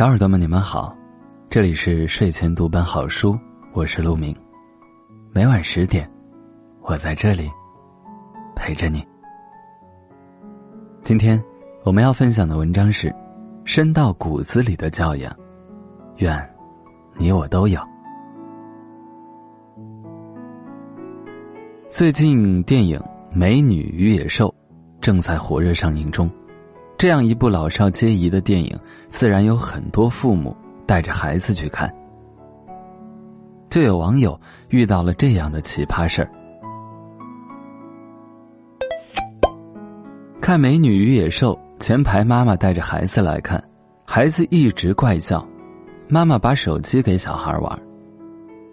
小耳朵们，你们好，这里是睡前读本好书，我是陆明。每晚十点，我在这里陪着你。今天我们要分享的文章是《深到骨子里的教养》，愿你我都有。最近电影《美女与野兽》正在火热上映中。这样一部老少皆宜的电影，自然有很多父母带着孩子去看。就有网友遇到了这样的奇葩事儿：看《美女与野兽》，前排妈妈带着孩子来看，孩子一直怪叫，妈妈把手机给小孩玩，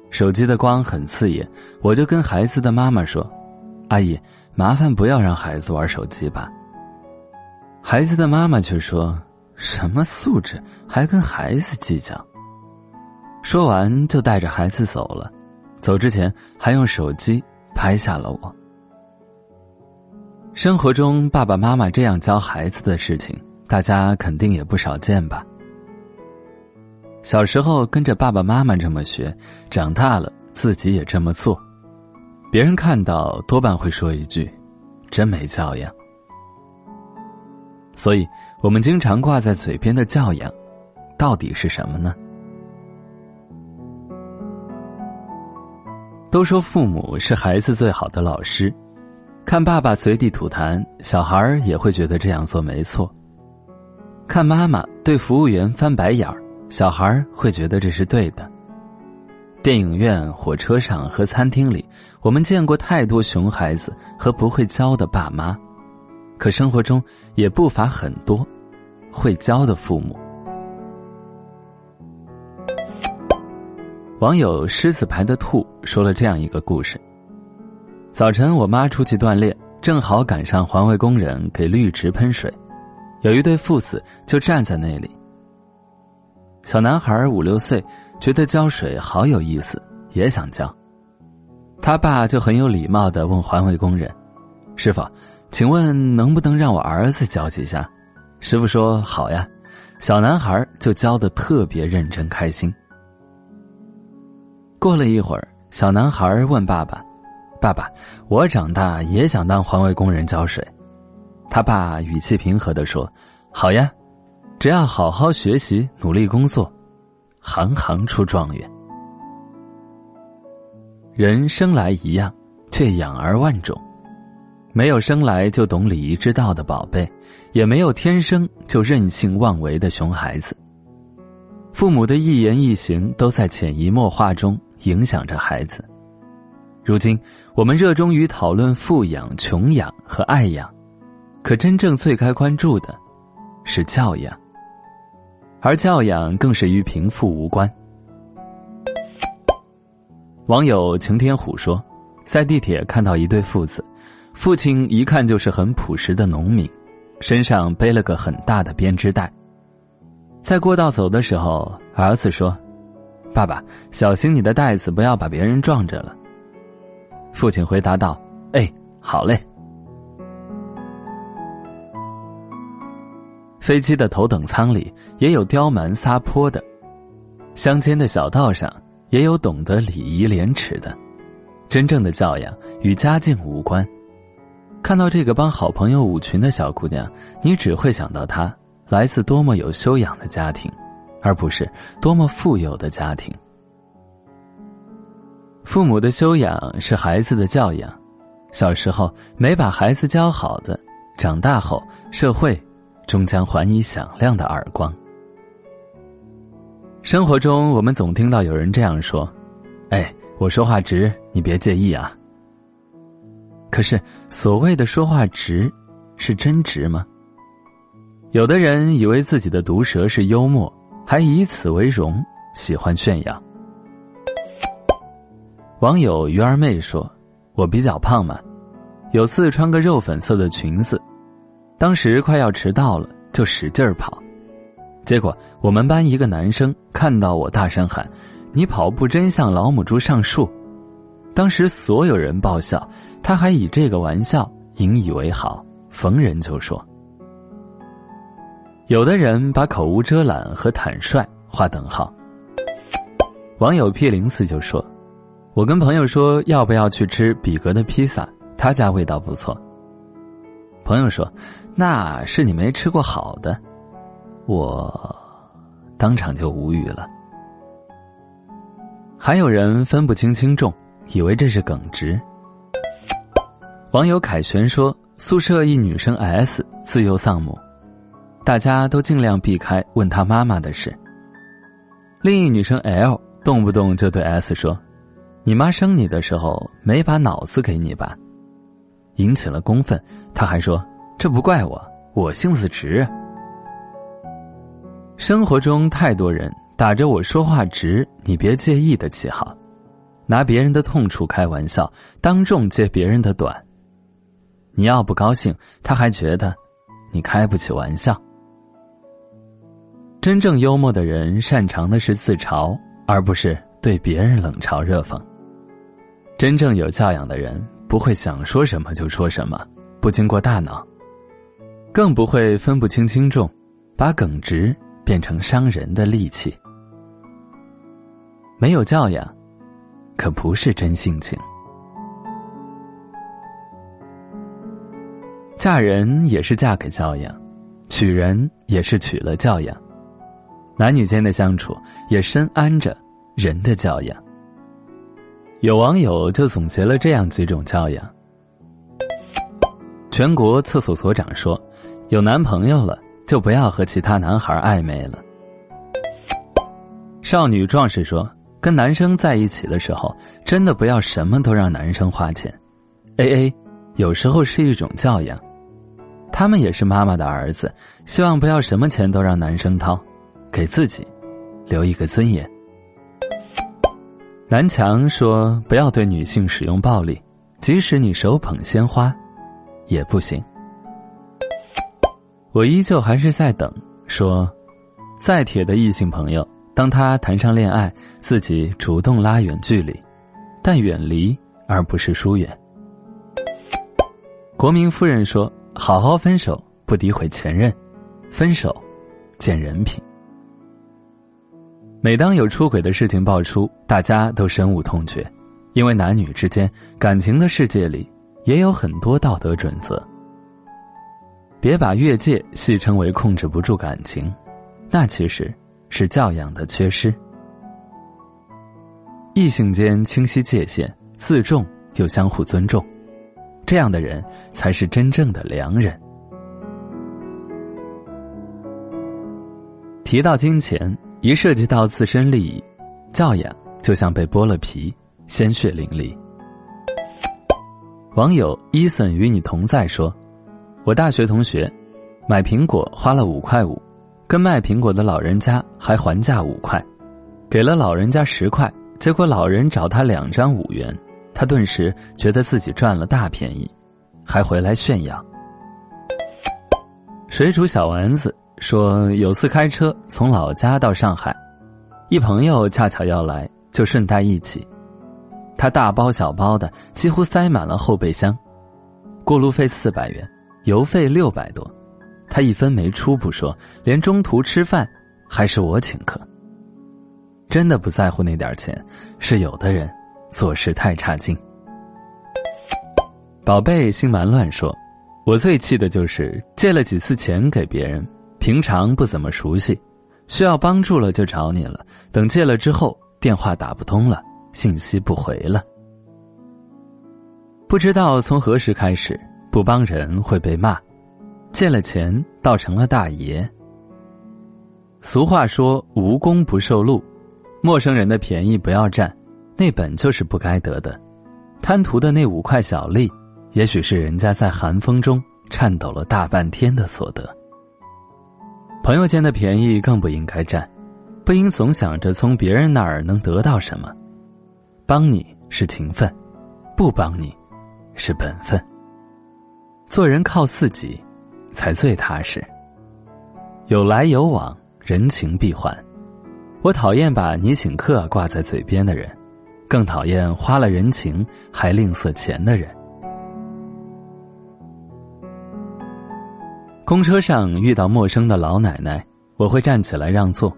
手机的光很刺眼，我就跟孩子的妈妈说：“阿姨，麻烦不要让孩子玩手机吧。”孩子的妈妈却说：“什么素质，还跟孩子计较？”说完就带着孩子走了，走之前还用手机拍下了我。生活中爸爸妈妈这样教孩子的事情，大家肯定也不少见吧？小时候跟着爸爸妈妈这么学，长大了自己也这么做，别人看到多半会说一句：“真没教养。”所以，我们经常挂在嘴边的教养，到底是什么呢？都说父母是孩子最好的老师，看爸爸随地吐痰，小孩也会觉得这样做没错；看妈妈对服务员翻白眼儿，小孩会觉得这是对的。电影院、火车上和餐厅里，我们见过太多熊孩子和不会教的爸妈。可生活中也不乏很多会教的父母。网友狮子牌的兔说了这样一个故事：早晨，我妈出去锻炼，正好赶上环卫工人给绿植喷水，有一对父子就站在那里。小男孩五六岁，觉得浇水好有意思，也想浇。他爸就很有礼貌的问环卫工人：“师傅。”请问能不能让我儿子教几下？师傅说好呀。小男孩就教的特别认真开心。过了一会儿，小男孩问爸爸：“爸爸，我长大也想当环卫工人浇水。”他爸语气平和的说：“好呀，只要好好学习，努力工作，行行出状元。人生来一样，却养儿万种。”没有生来就懂礼仪之道的宝贝，也没有天生就任性妄为的熊孩子。父母的一言一行都在潜移默化中影响着孩子。如今，我们热衷于讨论富养、穷养和爱养，可真正最该关注的，是教养。而教养更是与贫富无关。网友晴天虎说，在地铁看到一对父子。父亲一看就是很朴实的农民，身上背了个很大的编织袋。在过道走的时候，儿子说：“爸爸，小心你的袋子，不要把别人撞着了。”父亲回答道：“哎，好嘞。”飞机的头等舱里也有刁蛮撒泼的，乡间的小道上也有懂得礼仪廉耻的。真正的教养与家境无关。看到这个帮好朋友舞裙的小姑娘，你只会想到她来自多么有修养的家庭，而不是多么富有的家庭。父母的修养是孩子的教养，小时候没把孩子教好的，长大后社会终将还以响亮的耳光。生活中，我们总听到有人这样说：“哎，我说话直，你别介意啊。”可是，所谓的说话直，是真直吗？有的人以为自己的毒舌是幽默，还以此为荣，喜欢炫耀。网友鱼儿妹说：“我比较胖嘛，有次穿个肉粉色的裙子，当时快要迟到了，就使劲儿跑，结果我们班一个男生看到我，大声喊：‘你跑步真像老母猪上树。’”当时所有人爆笑，他还以这个玩笑引以为豪，逢人就说。有的人把口无遮拦和坦率划等号。网友 P 零四就说：“我跟朋友说要不要去吃比格的披萨，他家味道不错。”朋友说：“那是你没吃过好的。”我当场就无语了。还有人分不清轻重，以为这是耿直。网友凯旋说：“宿舍一女生 S 自幼丧母，大家都尽量避开问她妈妈的事。”另一女生 L。动不动就对 S 说：“你妈生你的时候没把脑子给你吧？”引起了公愤。他还说：“这不怪我，我性子直。”生活中太多人打着我说话直，你别介意的旗号，拿别人的痛处开玩笑，当众揭别人的短。你要不高兴，他还觉得你开不起玩笑。真正幽默的人，擅长的是自嘲。而不是对别人冷嘲热讽。真正有教养的人，不会想说什么就说什么，不经过大脑，更不会分不清轻重，把耿直变成伤人的利器。没有教养，可不是真性情。嫁人也是嫁给教养，娶人也是娶了教养。男女间的相处也深谙着人的教养。有网友就总结了这样几种教养：全国厕所所长说，有男朋友了就不要和其他男孩暧昧了；少女壮士说，跟男生在一起的时候，真的不要什么都让男生花钱，A A，有时候是一种教养。他们也是妈妈的儿子，希望不要什么钱都让男生掏。给自己留一个尊严。南墙说：“不要对女性使用暴力，即使你手捧鲜花，也不行。”我依旧还是在等。说，再铁的异性朋友，当他谈上恋爱，自己主动拉远距离，但远离而不是疏远。国民夫人说：“好好分手，不诋毁前任，分手，见人品。”每当有出轨的事情爆出，大家都深恶痛绝，因为男女之间感情的世界里也有很多道德准则。别把越界戏称为控制不住感情，那其实是教养的缺失。异性间清晰界限，自重又相互尊重，这样的人才是真正的良人。提到金钱。一涉及到自身利益，教养就像被剥了皮，鲜血淋漓。网友伊森与你同在说：“我大学同学买苹果花了五块五，跟卖苹果的老人家还还价五块，给了老人家十块，结果老人找他两张五元，他顿时觉得自己赚了大便宜，还回来炫耀。”水煮小丸子。说有次开车从老家到上海，一朋友恰巧要来，就顺带一起。他大包小包的，几乎塞满了后备箱。过路费四百元，油费六百多，他一分没出不说，连中途吃饭还是我请客。真的不在乎那点钱，是有的人做事太差劲。宝贝心蛮乱说，我最气的就是借了几次钱给别人。平常不怎么熟悉，需要帮助了就找你了。等借了之后，电话打不通了，信息不回了。不知道从何时开始，不帮人会被骂，借了钱倒成了大爷。俗话说“无功不受禄”，陌生人的便宜不要占，那本就是不该得的。贪图的那五块小利，也许是人家在寒风中颤抖了大半天的所得。朋友间的便宜更不应该占，不应总想着从别人那儿能得到什么。帮你是情分，不帮你是本分。做人靠自己，才最踏实。有来有往，人情必还。我讨厌把你请客挂在嘴边的人，更讨厌花了人情还吝啬钱的人。公车上遇到陌生的老奶奶，我会站起来让座；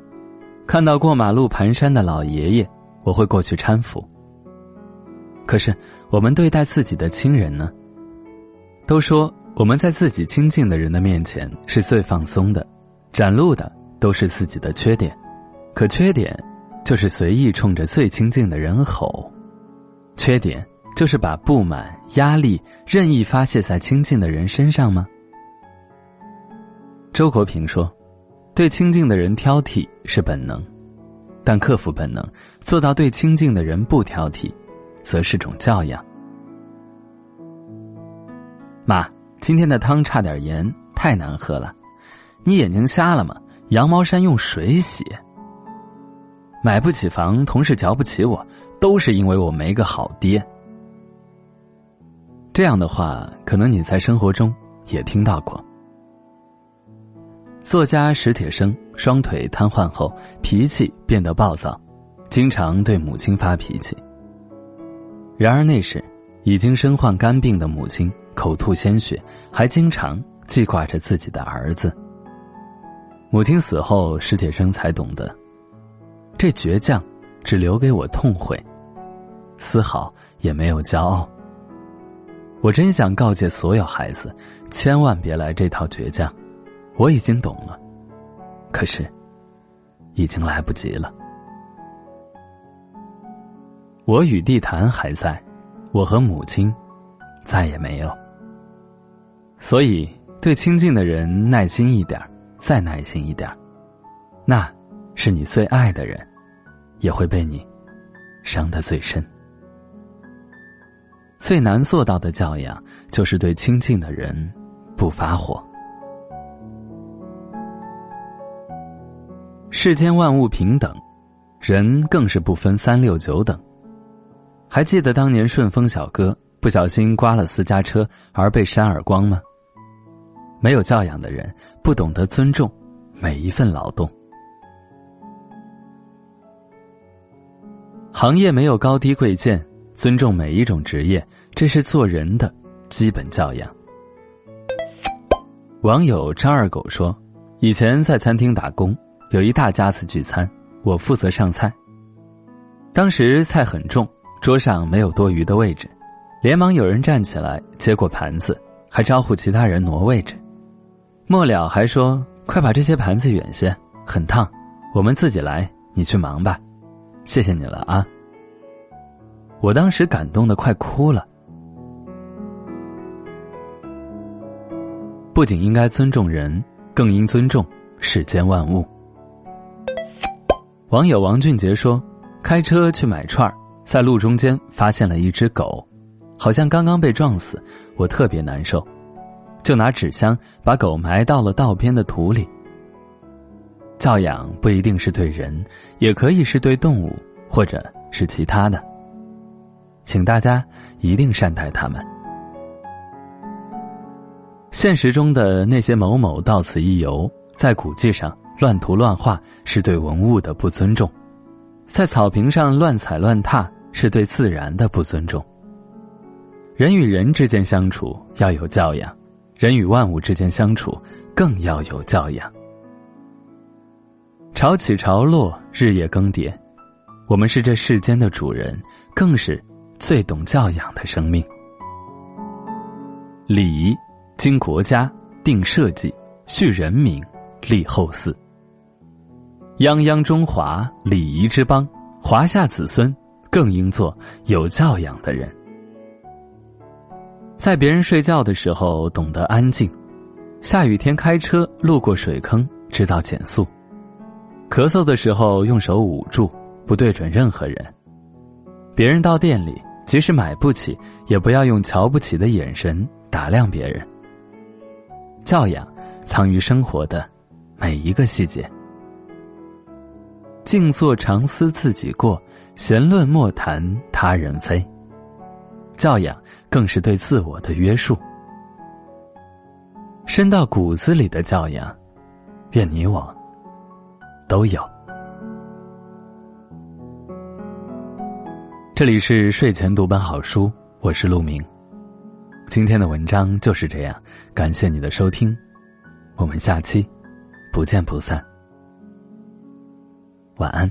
看到过马路蹒跚的老爷爷，我会过去搀扶。可是，我们对待自己的亲人呢？都说我们在自己亲近的人的面前是最放松的，展露的都是自己的缺点，可缺点就是随意冲着最亲近的人吼，缺点就是把不满、压力任意发泄在亲近的人身上吗？周国平说：“对亲近的人挑剔是本能，但克服本能，做到对亲近的人不挑剔，则是种教养。”妈，今天的汤差点盐，太难喝了。你眼睛瞎了吗？羊毛衫用水洗。买不起房，同事瞧不起我，都是因为我没个好爹。这样的话，可能你在生活中也听到过。作家史铁生双腿瘫痪后，脾气变得暴躁，经常对母亲发脾气。然而那时，已经身患肝病的母亲口吐鲜血，还经常记挂着自己的儿子。母亲死后，史铁生才懂得，这倔强只留给我痛悔，丝毫也没有骄傲。我真想告诫所有孩子，千万别来这套倔强。我已经懂了，可是，已经来不及了。我与地坛还在，我和母亲再也没有。所以，对亲近的人耐心一点，再耐心一点，那是你最爱的人，也会被你伤得最深。最难做到的教养，就是对亲近的人不发火。世间万物平等，人更是不分三六九等。还记得当年顺丰小哥不小心刮了私家车而被扇耳光吗？没有教养的人不懂得尊重每一份劳动。行业没有高低贵贱，尊重每一种职业，这是做人的基本教养。网友张二狗说：“以前在餐厅打工。”有一大家子聚餐，我负责上菜。当时菜很重，桌上没有多余的位置，连忙有人站起来接过盘子，还招呼其他人挪位置。末了还说：“快把这些盘子远些，很烫，我们自己来，你去忙吧，谢谢你了啊。”我当时感动的快哭了。不仅应该尊重人，更应尊重世间万物。网友王俊杰说：“开车去买串儿，在路中间发现了一只狗，好像刚刚被撞死，我特别难受，就拿纸箱把狗埋到了道边的土里。教养不一定是对人，也可以是对动物，或者是其他的，请大家一定善待它们。现实中的那些某某到此一游，在古迹上。”乱涂乱画是对文物的不尊重，在草坪上乱踩乱踏是对自然的不尊重。人与人之间相处要有教养，人与万物之间相处更要有教养。潮起潮落，日夜更迭，我们是这世间的主人，更是最懂教养的生命。礼仪经国家定社稷，恤人民，立后嗣。泱泱中华，礼仪之邦，华夏子孙更应做有教养的人。在别人睡觉的时候懂得安静，下雨天开车路过水坑知道减速，咳嗽的时候用手捂住，不对准任何人。别人到店里，即使买不起，也不要用瞧不起的眼神打量别人。教养藏于生活的每一个细节。静坐常思自己过，闲论莫谈他人非。教养更是对自我的约束，深到骨子里的教养，愿你我都有。这里是睡前读本好书，我是陆明。今天的文章就是这样，感谢你的收听，我们下期不见不散。晚安。